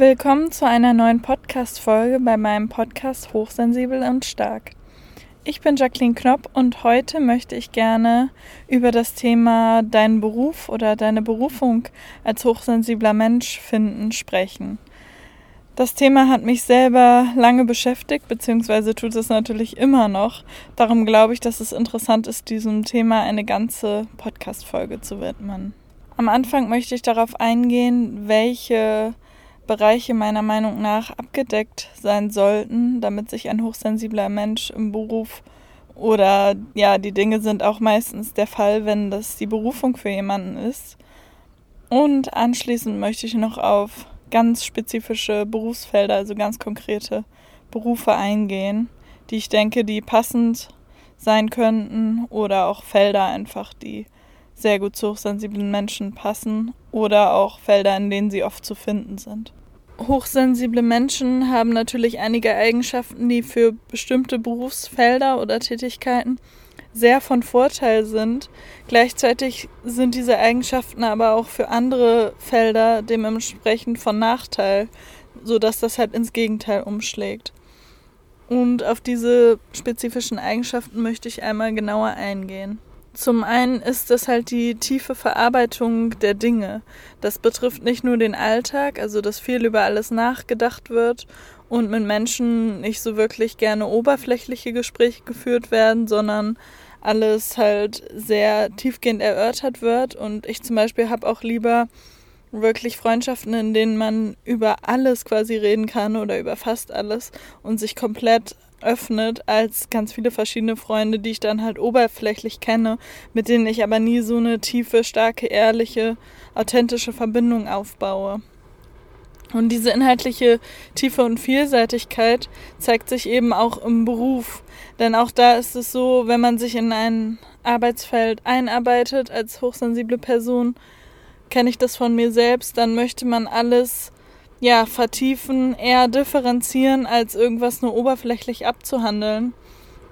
Willkommen zu einer neuen Podcast-Folge bei meinem Podcast Hochsensibel und Stark. Ich bin Jacqueline Knopp und heute möchte ich gerne über das Thema deinen Beruf oder deine Berufung als hochsensibler Mensch finden sprechen. Das Thema hat mich selber lange beschäftigt, beziehungsweise tut es natürlich immer noch. Darum glaube ich, dass es interessant ist, diesem Thema eine ganze Podcast-Folge zu widmen. Am Anfang möchte ich darauf eingehen, welche Bereiche meiner Meinung nach abgedeckt sein sollten, damit sich ein hochsensibler Mensch im Beruf oder ja, die Dinge sind auch meistens der Fall, wenn das die Berufung für jemanden ist. Und anschließend möchte ich noch auf ganz spezifische Berufsfelder, also ganz konkrete Berufe eingehen, die ich denke, die passend sein könnten oder auch Felder einfach, die sehr gut zu hochsensiblen Menschen passen oder auch Felder, in denen sie oft zu finden sind hochsensible Menschen haben natürlich einige Eigenschaften, die für bestimmte Berufsfelder oder Tätigkeiten sehr von Vorteil sind. Gleichzeitig sind diese Eigenschaften aber auch für andere Felder dementsprechend von Nachteil, sodass das halt ins Gegenteil umschlägt. Und auf diese spezifischen Eigenschaften möchte ich einmal genauer eingehen. Zum einen ist es halt die tiefe Verarbeitung der Dinge. Das betrifft nicht nur den Alltag, also dass viel über alles nachgedacht wird und mit Menschen nicht so wirklich gerne oberflächliche Gespräche geführt werden, sondern alles halt sehr tiefgehend erörtert wird. Und ich zum Beispiel habe auch lieber wirklich Freundschaften, in denen man über alles quasi reden kann oder über fast alles und sich komplett öffnet als ganz viele verschiedene Freunde, die ich dann halt oberflächlich kenne, mit denen ich aber nie so eine tiefe, starke, ehrliche, authentische Verbindung aufbaue. Und diese inhaltliche Tiefe und Vielseitigkeit zeigt sich eben auch im Beruf. Denn auch da ist es so, wenn man sich in ein Arbeitsfeld einarbeitet als hochsensible Person, kenne ich das von mir selbst, dann möchte man alles ja, vertiefen, eher differenzieren, als irgendwas nur oberflächlich abzuhandeln.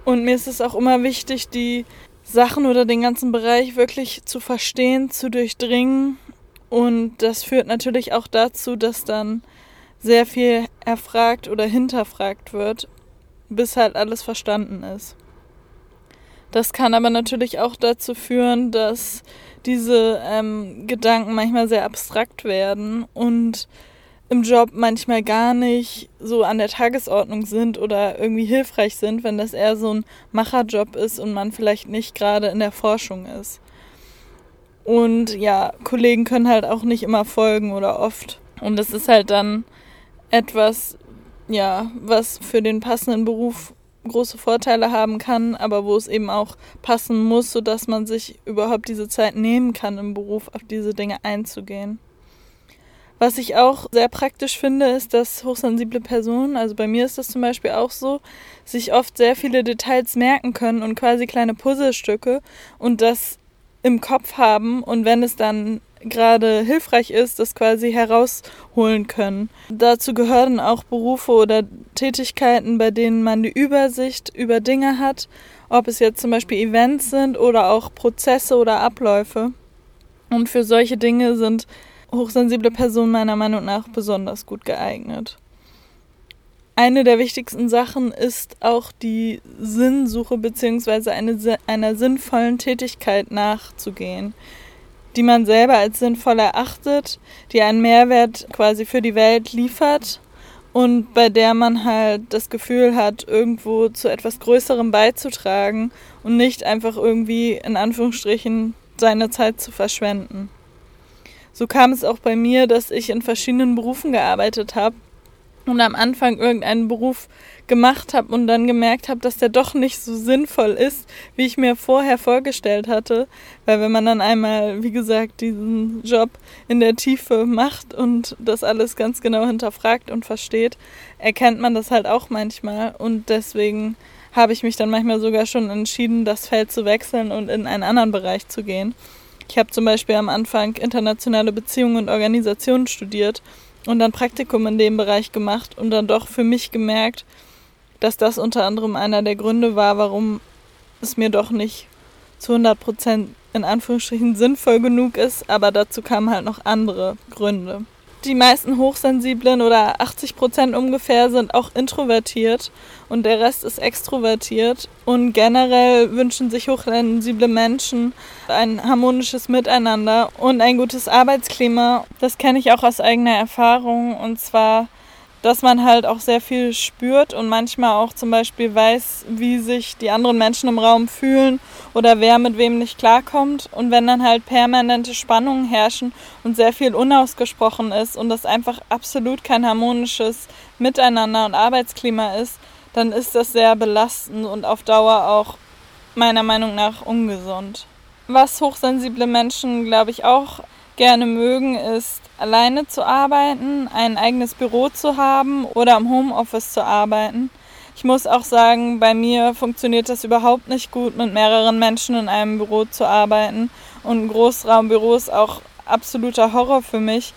Und mir ist es auch immer wichtig, die Sachen oder den ganzen Bereich wirklich zu verstehen, zu durchdringen. Und das führt natürlich auch dazu, dass dann sehr viel erfragt oder hinterfragt wird, bis halt alles verstanden ist. Das kann aber natürlich auch dazu führen, dass diese ähm, Gedanken manchmal sehr abstrakt werden und im Job manchmal gar nicht so an der Tagesordnung sind oder irgendwie hilfreich sind, wenn das eher so ein Macherjob ist und man vielleicht nicht gerade in der Forschung ist. Und ja, Kollegen können halt auch nicht immer folgen oder oft. Und das ist halt dann etwas, ja, was für den passenden Beruf große Vorteile haben kann, aber wo es eben auch passen muss, sodass man sich überhaupt diese Zeit nehmen kann, im Beruf auf diese Dinge einzugehen. Was ich auch sehr praktisch finde, ist, dass hochsensible Personen, also bei mir ist das zum Beispiel auch so, sich oft sehr viele Details merken können und quasi kleine Puzzlestücke und das im Kopf haben und wenn es dann gerade hilfreich ist, das quasi herausholen können. Dazu gehören auch Berufe oder Tätigkeiten, bei denen man die Übersicht über Dinge hat, ob es jetzt zum Beispiel Events sind oder auch Prozesse oder Abläufe. Und für solche Dinge sind hochsensible Personen meiner Meinung nach besonders gut geeignet. Eine der wichtigsten Sachen ist auch die Sinnsuche bzw. Eine, einer sinnvollen Tätigkeit nachzugehen, die man selber als sinnvoll erachtet, die einen Mehrwert quasi für die Welt liefert und bei der man halt das Gefühl hat, irgendwo zu etwas Größerem beizutragen und nicht einfach irgendwie in Anführungsstrichen seine Zeit zu verschwenden so kam es auch bei mir, dass ich in verschiedenen Berufen gearbeitet habe und am Anfang irgendeinen Beruf gemacht habe und dann gemerkt habe, dass der doch nicht so sinnvoll ist, wie ich mir vorher vorgestellt hatte. Weil wenn man dann einmal, wie gesagt, diesen Job in der Tiefe macht und das alles ganz genau hinterfragt und versteht, erkennt man das halt auch manchmal. Und deswegen habe ich mich dann manchmal sogar schon entschieden, das Feld zu wechseln und in einen anderen Bereich zu gehen. Ich habe zum Beispiel am Anfang internationale Beziehungen und Organisationen studiert und dann Praktikum in dem Bereich gemacht und dann doch für mich gemerkt, dass das unter anderem einer der Gründe war, warum es mir doch nicht zu 100 Prozent in Anführungsstrichen sinnvoll genug ist, aber dazu kamen halt noch andere Gründe. Die meisten Hochsensiblen oder 80 Prozent ungefähr sind auch introvertiert und der Rest ist extrovertiert. Und generell wünschen sich hochsensible Menschen ein harmonisches Miteinander und ein gutes Arbeitsklima. Das kenne ich auch aus eigener Erfahrung und zwar dass man halt auch sehr viel spürt und manchmal auch zum Beispiel weiß, wie sich die anderen Menschen im Raum fühlen oder wer mit wem nicht klarkommt. Und wenn dann halt permanente Spannungen herrschen und sehr viel unausgesprochen ist und das einfach absolut kein harmonisches Miteinander und Arbeitsklima ist, dann ist das sehr belastend und auf Dauer auch meiner Meinung nach ungesund. Was hochsensible Menschen, glaube ich, auch gerne mögen, ist alleine zu arbeiten, ein eigenes Büro zu haben oder im Homeoffice zu arbeiten. Ich muss auch sagen, bei mir funktioniert das überhaupt nicht gut, mit mehreren Menschen in einem Büro zu arbeiten. Und ein Großraumbüro ist auch absoluter Horror für mich,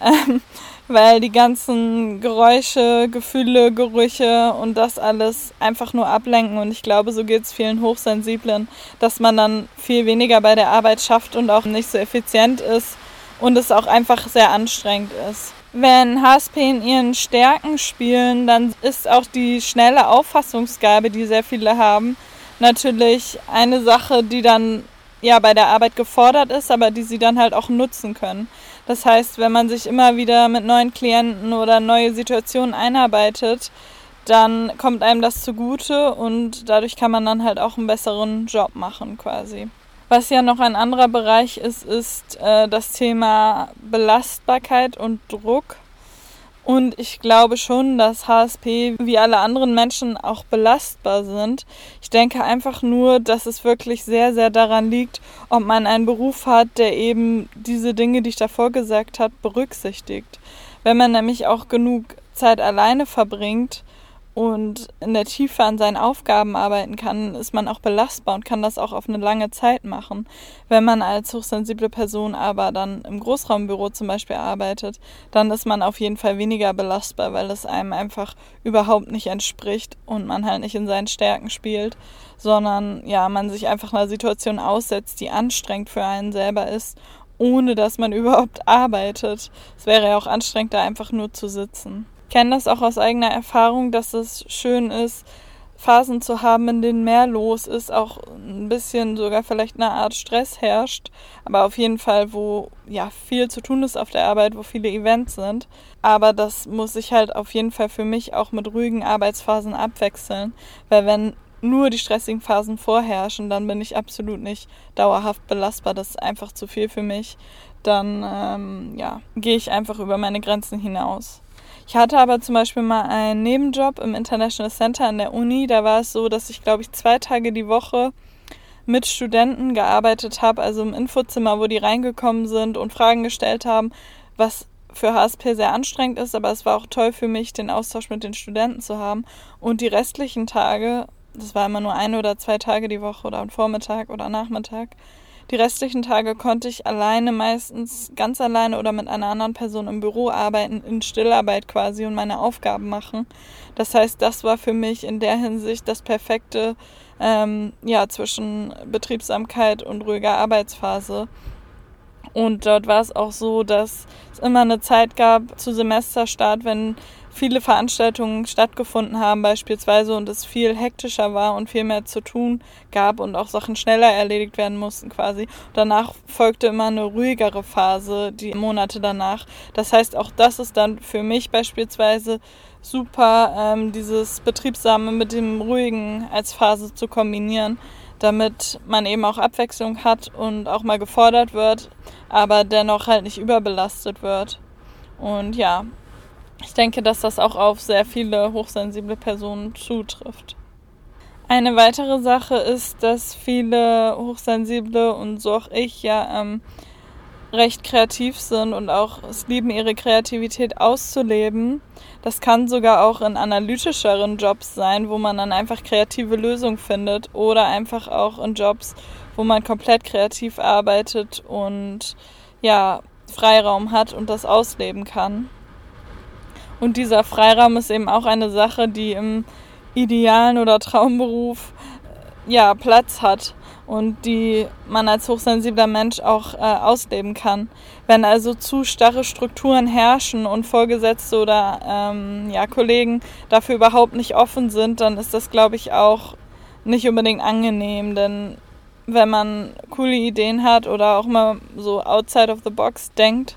ähm, weil die ganzen Geräusche, Gefühle, Gerüche und das alles einfach nur ablenken. Und ich glaube, so geht es vielen Hochsensiblen, dass man dann viel weniger bei der Arbeit schafft und auch nicht so effizient ist und es auch einfach sehr anstrengend ist. Wenn HSP in ihren Stärken spielen, dann ist auch die schnelle Auffassungsgabe, die sehr viele haben, natürlich eine Sache, die dann ja bei der Arbeit gefordert ist, aber die sie dann halt auch nutzen können. Das heißt, wenn man sich immer wieder mit neuen Klienten oder neue Situationen einarbeitet, dann kommt einem das zugute und dadurch kann man dann halt auch einen besseren Job machen quasi. Was ja noch ein anderer Bereich ist, ist äh, das Thema Belastbarkeit und Druck. Und ich glaube schon, dass HSP wie alle anderen Menschen auch belastbar sind. Ich denke einfach nur, dass es wirklich sehr, sehr daran liegt, ob man einen Beruf hat, der eben diese Dinge, die ich davor gesagt habe, berücksichtigt. Wenn man nämlich auch genug Zeit alleine verbringt, und in der Tiefe an seinen Aufgaben arbeiten kann, ist man auch belastbar und kann das auch auf eine lange Zeit machen. Wenn man als hochsensible Person aber dann im Großraumbüro zum Beispiel arbeitet, dann ist man auf jeden Fall weniger belastbar, weil es einem einfach überhaupt nicht entspricht und man halt nicht in seinen Stärken spielt, sondern ja, man sich einfach einer Situation aussetzt, die anstrengend für einen selber ist ohne dass man überhaupt arbeitet. Es wäre ja auch anstrengend, da einfach nur zu sitzen kenne das auch aus eigener Erfahrung, dass es schön ist, Phasen zu haben, in denen mehr los ist, auch ein bisschen sogar vielleicht eine Art Stress herrscht, aber auf jeden Fall, wo ja viel zu tun ist auf der Arbeit, wo viele Events sind. Aber das muss ich halt auf jeden Fall für mich auch mit ruhigen Arbeitsphasen abwechseln, weil wenn nur die stressigen Phasen vorherrschen, dann bin ich absolut nicht dauerhaft belastbar. Das ist einfach zu viel für mich. Dann ähm, ja, gehe ich einfach über meine Grenzen hinaus. Ich hatte aber zum Beispiel mal einen Nebenjob im International Center an der Uni. Da war es so, dass ich, glaube ich, zwei Tage die Woche mit Studenten gearbeitet habe, also im Infozimmer, wo die reingekommen sind und Fragen gestellt haben, was für HSP sehr anstrengend ist, aber es war auch toll für mich, den Austausch mit den Studenten zu haben. Und die restlichen Tage, das war immer nur ein oder zwei Tage die Woche oder am Vormittag oder Nachmittag, die restlichen Tage konnte ich alleine, meistens ganz alleine oder mit einer anderen Person im Büro arbeiten, in Stillarbeit quasi und meine Aufgaben machen. Das heißt, das war für mich in der Hinsicht das perfekte ähm, ja, zwischen Betriebsamkeit und ruhiger Arbeitsphase. Und dort war es auch so, dass es immer eine Zeit gab zu Semesterstart, wenn viele Veranstaltungen stattgefunden haben beispielsweise und es viel hektischer war und viel mehr zu tun gab und auch Sachen schneller erledigt werden mussten quasi. Danach folgte immer eine ruhigere Phase, die Monate danach. Das heißt, auch das ist dann für mich beispielsweise super, ähm, dieses Betriebsame mit dem Ruhigen als Phase zu kombinieren, damit man eben auch Abwechslung hat und auch mal gefordert wird, aber dennoch halt nicht überbelastet wird. Und ja, ich denke, dass das auch auf sehr viele hochsensible Personen zutrifft. Eine weitere Sache ist, dass viele Hochsensible und so auch ich ja ähm, recht kreativ sind und auch es lieben, ihre Kreativität auszuleben. Das kann sogar auch in analytischeren Jobs sein, wo man dann einfach kreative Lösungen findet oder einfach auch in Jobs, wo man komplett kreativ arbeitet und ja, Freiraum hat und das ausleben kann. Und dieser Freiraum ist eben auch eine Sache, die im idealen oder Traumberuf ja Platz hat. Und die man als hochsensibler Mensch auch äh, ausleben kann. Wenn also zu starre Strukturen herrschen und Vorgesetzte oder ähm, ja, Kollegen dafür überhaupt nicht offen sind, dann ist das, glaube ich, auch nicht unbedingt angenehm, denn wenn man coole Ideen hat oder auch mal so outside of the box denkt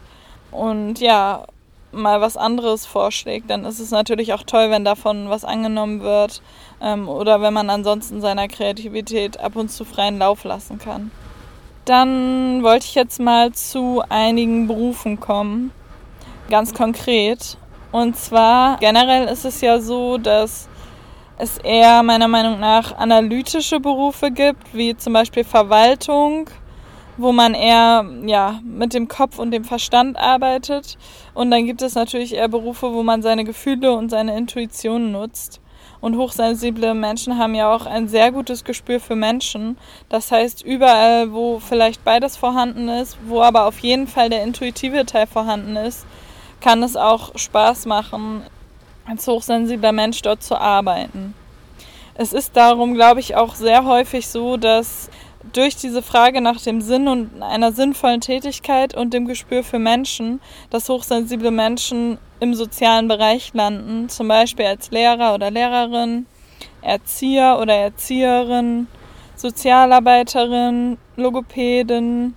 und ja, mal was anderes vorschlägt, dann ist es natürlich auch toll, wenn davon was angenommen wird ähm, oder wenn man ansonsten seiner Kreativität ab und zu freien Lauf lassen kann. Dann wollte ich jetzt mal zu einigen Berufen kommen, ganz konkret. Und zwar generell ist es ja so, dass es eher meiner Meinung nach analytische Berufe gibt, wie zum Beispiel Verwaltung, wo man eher ja, mit dem Kopf und dem Verstand arbeitet. Und dann gibt es natürlich eher Berufe, wo man seine Gefühle und seine Intuition nutzt. Und hochsensible Menschen haben ja auch ein sehr gutes Gespür für Menschen. Das heißt, überall, wo vielleicht beides vorhanden ist, wo aber auf jeden Fall der intuitive Teil vorhanden ist, kann es auch Spaß machen, als hochsensibler Mensch dort zu arbeiten. Es ist darum, glaube ich, auch sehr häufig so, dass durch diese Frage nach dem Sinn und einer sinnvollen Tätigkeit und dem Gespür für Menschen, dass hochsensible Menschen im sozialen Bereich landen, zum Beispiel als Lehrer oder Lehrerin, Erzieher oder Erzieherin, Sozialarbeiterin, Logopädin,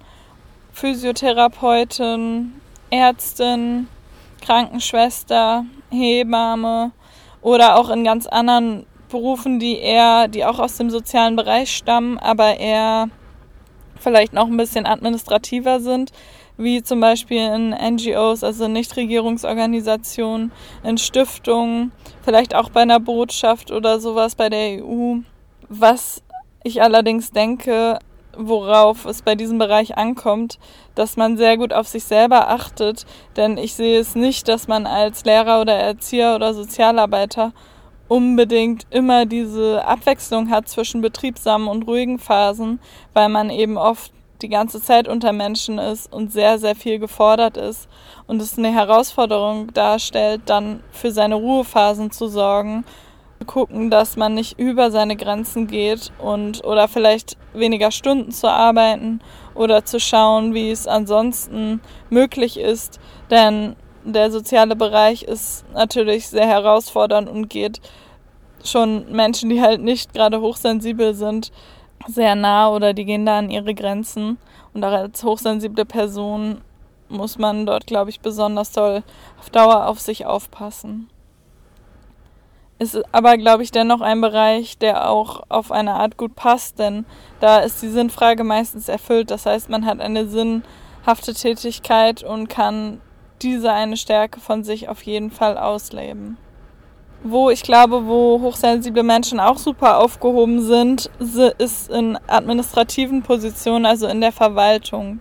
Physiotherapeutin, Ärztin, Krankenschwester, Hebamme oder auch in ganz anderen Berufen, die eher, die auch aus dem sozialen Bereich stammen, aber eher vielleicht noch ein bisschen administrativer sind, wie zum Beispiel in NGOs, also Nichtregierungsorganisationen, in Stiftungen, vielleicht auch bei einer Botschaft oder sowas bei der EU. Was ich allerdings denke, worauf es bei diesem Bereich ankommt, dass man sehr gut auf sich selber achtet, denn ich sehe es nicht, dass man als Lehrer oder Erzieher oder Sozialarbeiter unbedingt immer diese Abwechslung hat zwischen betriebsamen und ruhigen Phasen, weil man eben oft die ganze Zeit unter Menschen ist und sehr, sehr viel gefordert ist und es eine Herausforderung darstellt, dann für seine Ruhephasen zu sorgen, gucken, dass man nicht über seine Grenzen geht und oder vielleicht weniger Stunden zu arbeiten oder zu schauen, wie es ansonsten möglich ist, denn der soziale Bereich ist natürlich sehr herausfordernd und geht schon Menschen, die halt nicht gerade hochsensibel sind, sehr nah oder die gehen da an ihre Grenzen. Und auch als hochsensible Person muss man dort, glaube ich, besonders toll auf Dauer auf sich aufpassen. Ist aber, glaube ich, dennoch ein Bereich, der auch auf eine Art gut passt, denn da ist die Sinnfrage meistens erfüllt. Das heißt, man hat eine sinnhafte Tätigkeit und kann diese eine Stärke von sich auf jeden Fall ausleben. Wo ich glaube, wo hochsensible Menschen auch super aufgehoben sind, ist in administrativen Positionen, also in der Verwaltung.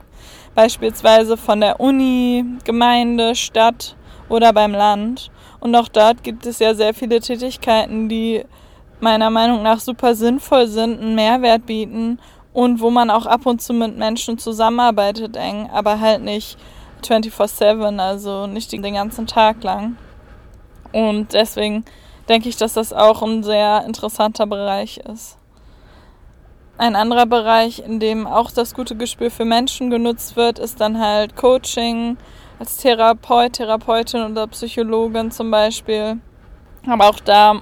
Beispielsweise von der Uni, Gemeinde, Stadt oder beim Land. Und auch dort gibt es ja sehr viele Tätigkeiten, die meiner Meinung nach super sinnvoll sind, einen Mehrwert bieten und wo man auch ab und zu mit Menschen zusammenarbeitet eng, aber halt nicht 24/7, also nicht den ganzen Tag lang. Und deswegen denke ich, dass das auch ein sehr interessanter Bereich ist. Ein anderer Bereich, in dem auch das gute Gespür für Menschen genutzt wird, ist dann halt Coaching als Therapeut, Therapeutin oder Psychologin zum Beispiel. Aber auch da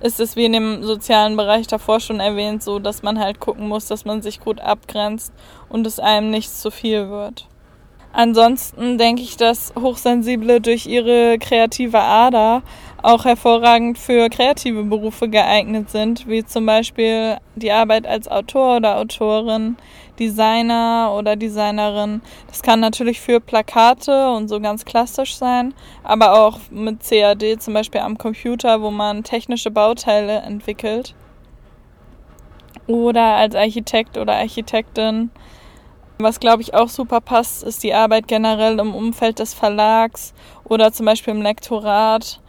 ist es wie in dem sozialen Bereich davor schon erwähnt, so dass man halt gucken muss, dass man sich gut abgrenzt und es einem nicht zu viel wird. Ansonsten denke ich, dass Hochsensible durch ihre kreative Ader auch hervorragend für kreative Berufe geeignet sind, wie zum Beispiel die Arbeit als Autor oder Autorin, Designer oder Designerin. Das kann natürlich für Plakate und so ganz klassisch sein, aber auch mit CAD zum Beispiel am Computer, wo man technische Bauteile entwickelt. Oder als Architekt oder Architektin was, glaube ich, auch super passt, ist die Arbeit generell im Umfeld des Verlags oder zum Beispiel im Lektorat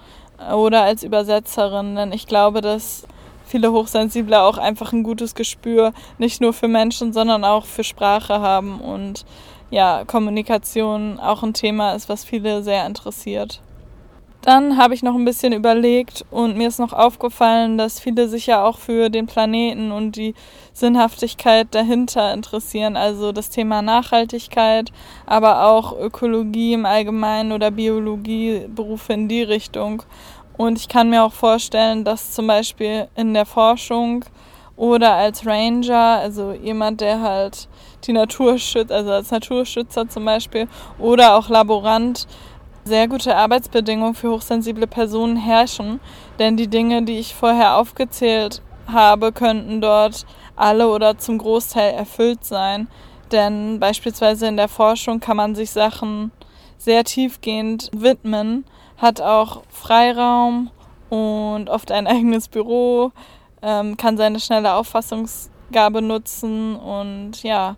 oder als Übersetzerin. Denn ich glaube, dass viele Hochsensible auch einfach ein gutes Gespür nicht nur für Menschen, sondern auch für Sprache haben und ja, Kommunikation auch ein Thema ist, was viele sehr interessiert. Dann habe ich noch ein bisschen überlegt und mir ist noch aufgefallen, dass viele sich ja auch für den Planeten und die Sinnhaftigkeit dahinter interessieren. Also das Thema Nachhaltigkeit, aber auch Ökologie im Allgemeinen oder Biologie, Berufe in die Richtung. Und ich kann mir auch vorstellen, dass zum Beispiel in der Forschung oder als Ranger, also jemand, der halt die Natur schützt, also als Naturschützer zum Beispiel, oder auch Laborant, sehr gute Arbeitsbedingungen für hochsensible Personen herrschen, denn die Dinge, die ich vorher aufgezählt habe, könnten dort alle oder zum Großteil erfüllt sein. Denn beispielsweise in der Forschung kann man sich Sachen sehr tiefgehend widmen, hat auch Freiraum und oft ein eigenes Büro, ähm, kann seine schnelle Auffassungsgabe nutzen und ja,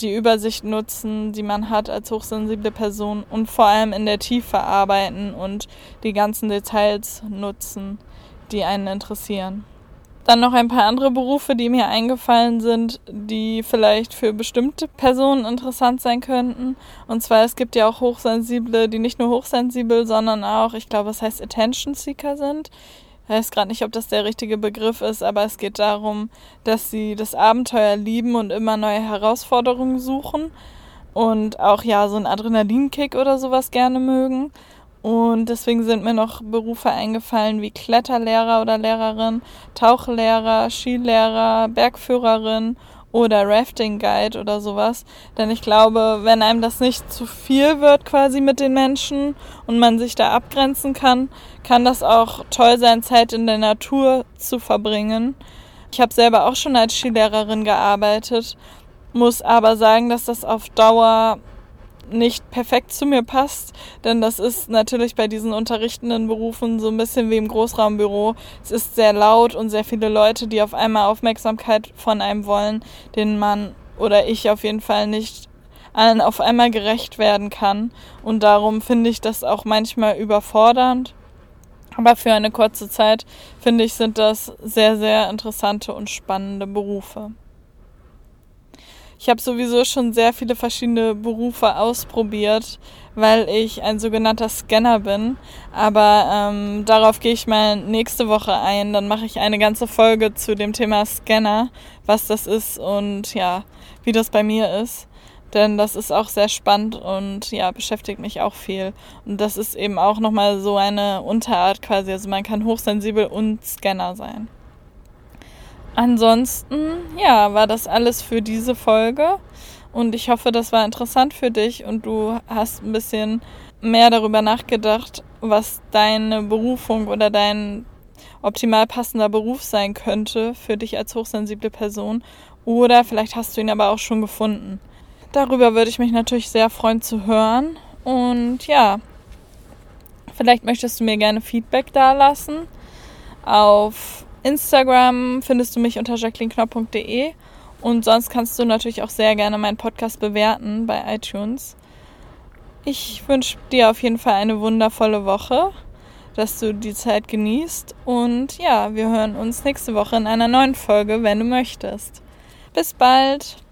die Übersicht nutzen, die man hat als hochsensible Person und vor allem in der Tiefe arbeiten und die ganzen Details nutzen, die einen interessieren. Dann noch ein paar andere Berufe, die mir eingefallen sind, die vielleicht für bestimmte Personen interessant sein könnten. Und zwar, es gibt ja auch Hochsensible, die nicht nur hochsensibel, sondern auch, ich glaube, es heißt Attention Seeker sind weiß gerade nicht, ob das der richtige Begriff ist, aber es geht darum, dass sie das Abenteuer lieben und immer neue Herausforderungen suchen und auch ja so einen Adrenalinkick oder sowas gerne mögen. Und deswegen sind mir noch Berufe eingefallen wie Kletterlehrer oder Lehrerin, Tauchlehrer, Skilehrer, Bergführerin oder Rafting Guide oder sowas. Denn ich glaube, wenn einem das nicht zu viel wird quasi mit den Menschen und man sich da abgrenzen kann, kann das auch toll sein, Zeit in der Natur zu verbringen. Ich habe selber auch schon als Skilehrerin gearbeitet, muss aber sagen, dass das auf Dauer nicht perfekt zu mir passt, denn das ist natürlich bei diesen unterrichtenden Berufen so ein bisschen wie im Großraumbüro. Es ist sehr laut und sehr viele Leute, die auf einmal Aufmerksamkeit von einem wollen, denen man oder ich auf jeden Fall nicht allen auf einmal gerecht werden kann. Und darum finde ich das auch manchmal überfordernd. Aber für eine kurze Zeit finde ich, sind das sehr, sehr interessante und spannende Berufe. Ich habe sowieso schon sehr viele verschiedene Berufe ausprobiert, weil ich ein sogenannter Scanner bin. Aber ähm, darauf gehe ich mal nächste Woche ein. Dann mache ich eine ganze Folge zu dem Thema Scanner, was das ist und ja, wie das bei mir ist. Denn das ist auch sehr spannend und ja, beschäftigt mich auch viel. Und das ist eben auch nochmal so eine Unterart quasi. Also man kann hochsensibel und Scanner sein. Ansonsten, ja, war das alles für diese Folge. Und ich hoffe, das war interessant für dich und du hast ein bisschen mehr darüber nachgedacht, was deine Berufung oder dein optimal passender Beruf sein könnte für dich als hochsensible Person. Oder vielleicht hast du ihn aber auch schon gefunden. Darüber würde ich mich natürlich sehr freuen zu hören. Und ja, vielleicht möchtest du mir gerne Feedback dalassen auf Instagram findest du mich unter jacquelineknopp.de und sonst kannst du natürlich auch sehr gerne meinen Podcast bewerten bei iTunes. Ich wünsche dir auf jeden Fall eine wundervolle Woche, dass du die Zeit genießt und ja, wir hören uns nächste Woche in einer neuen Folge, wenn du möchtest. Bis bald!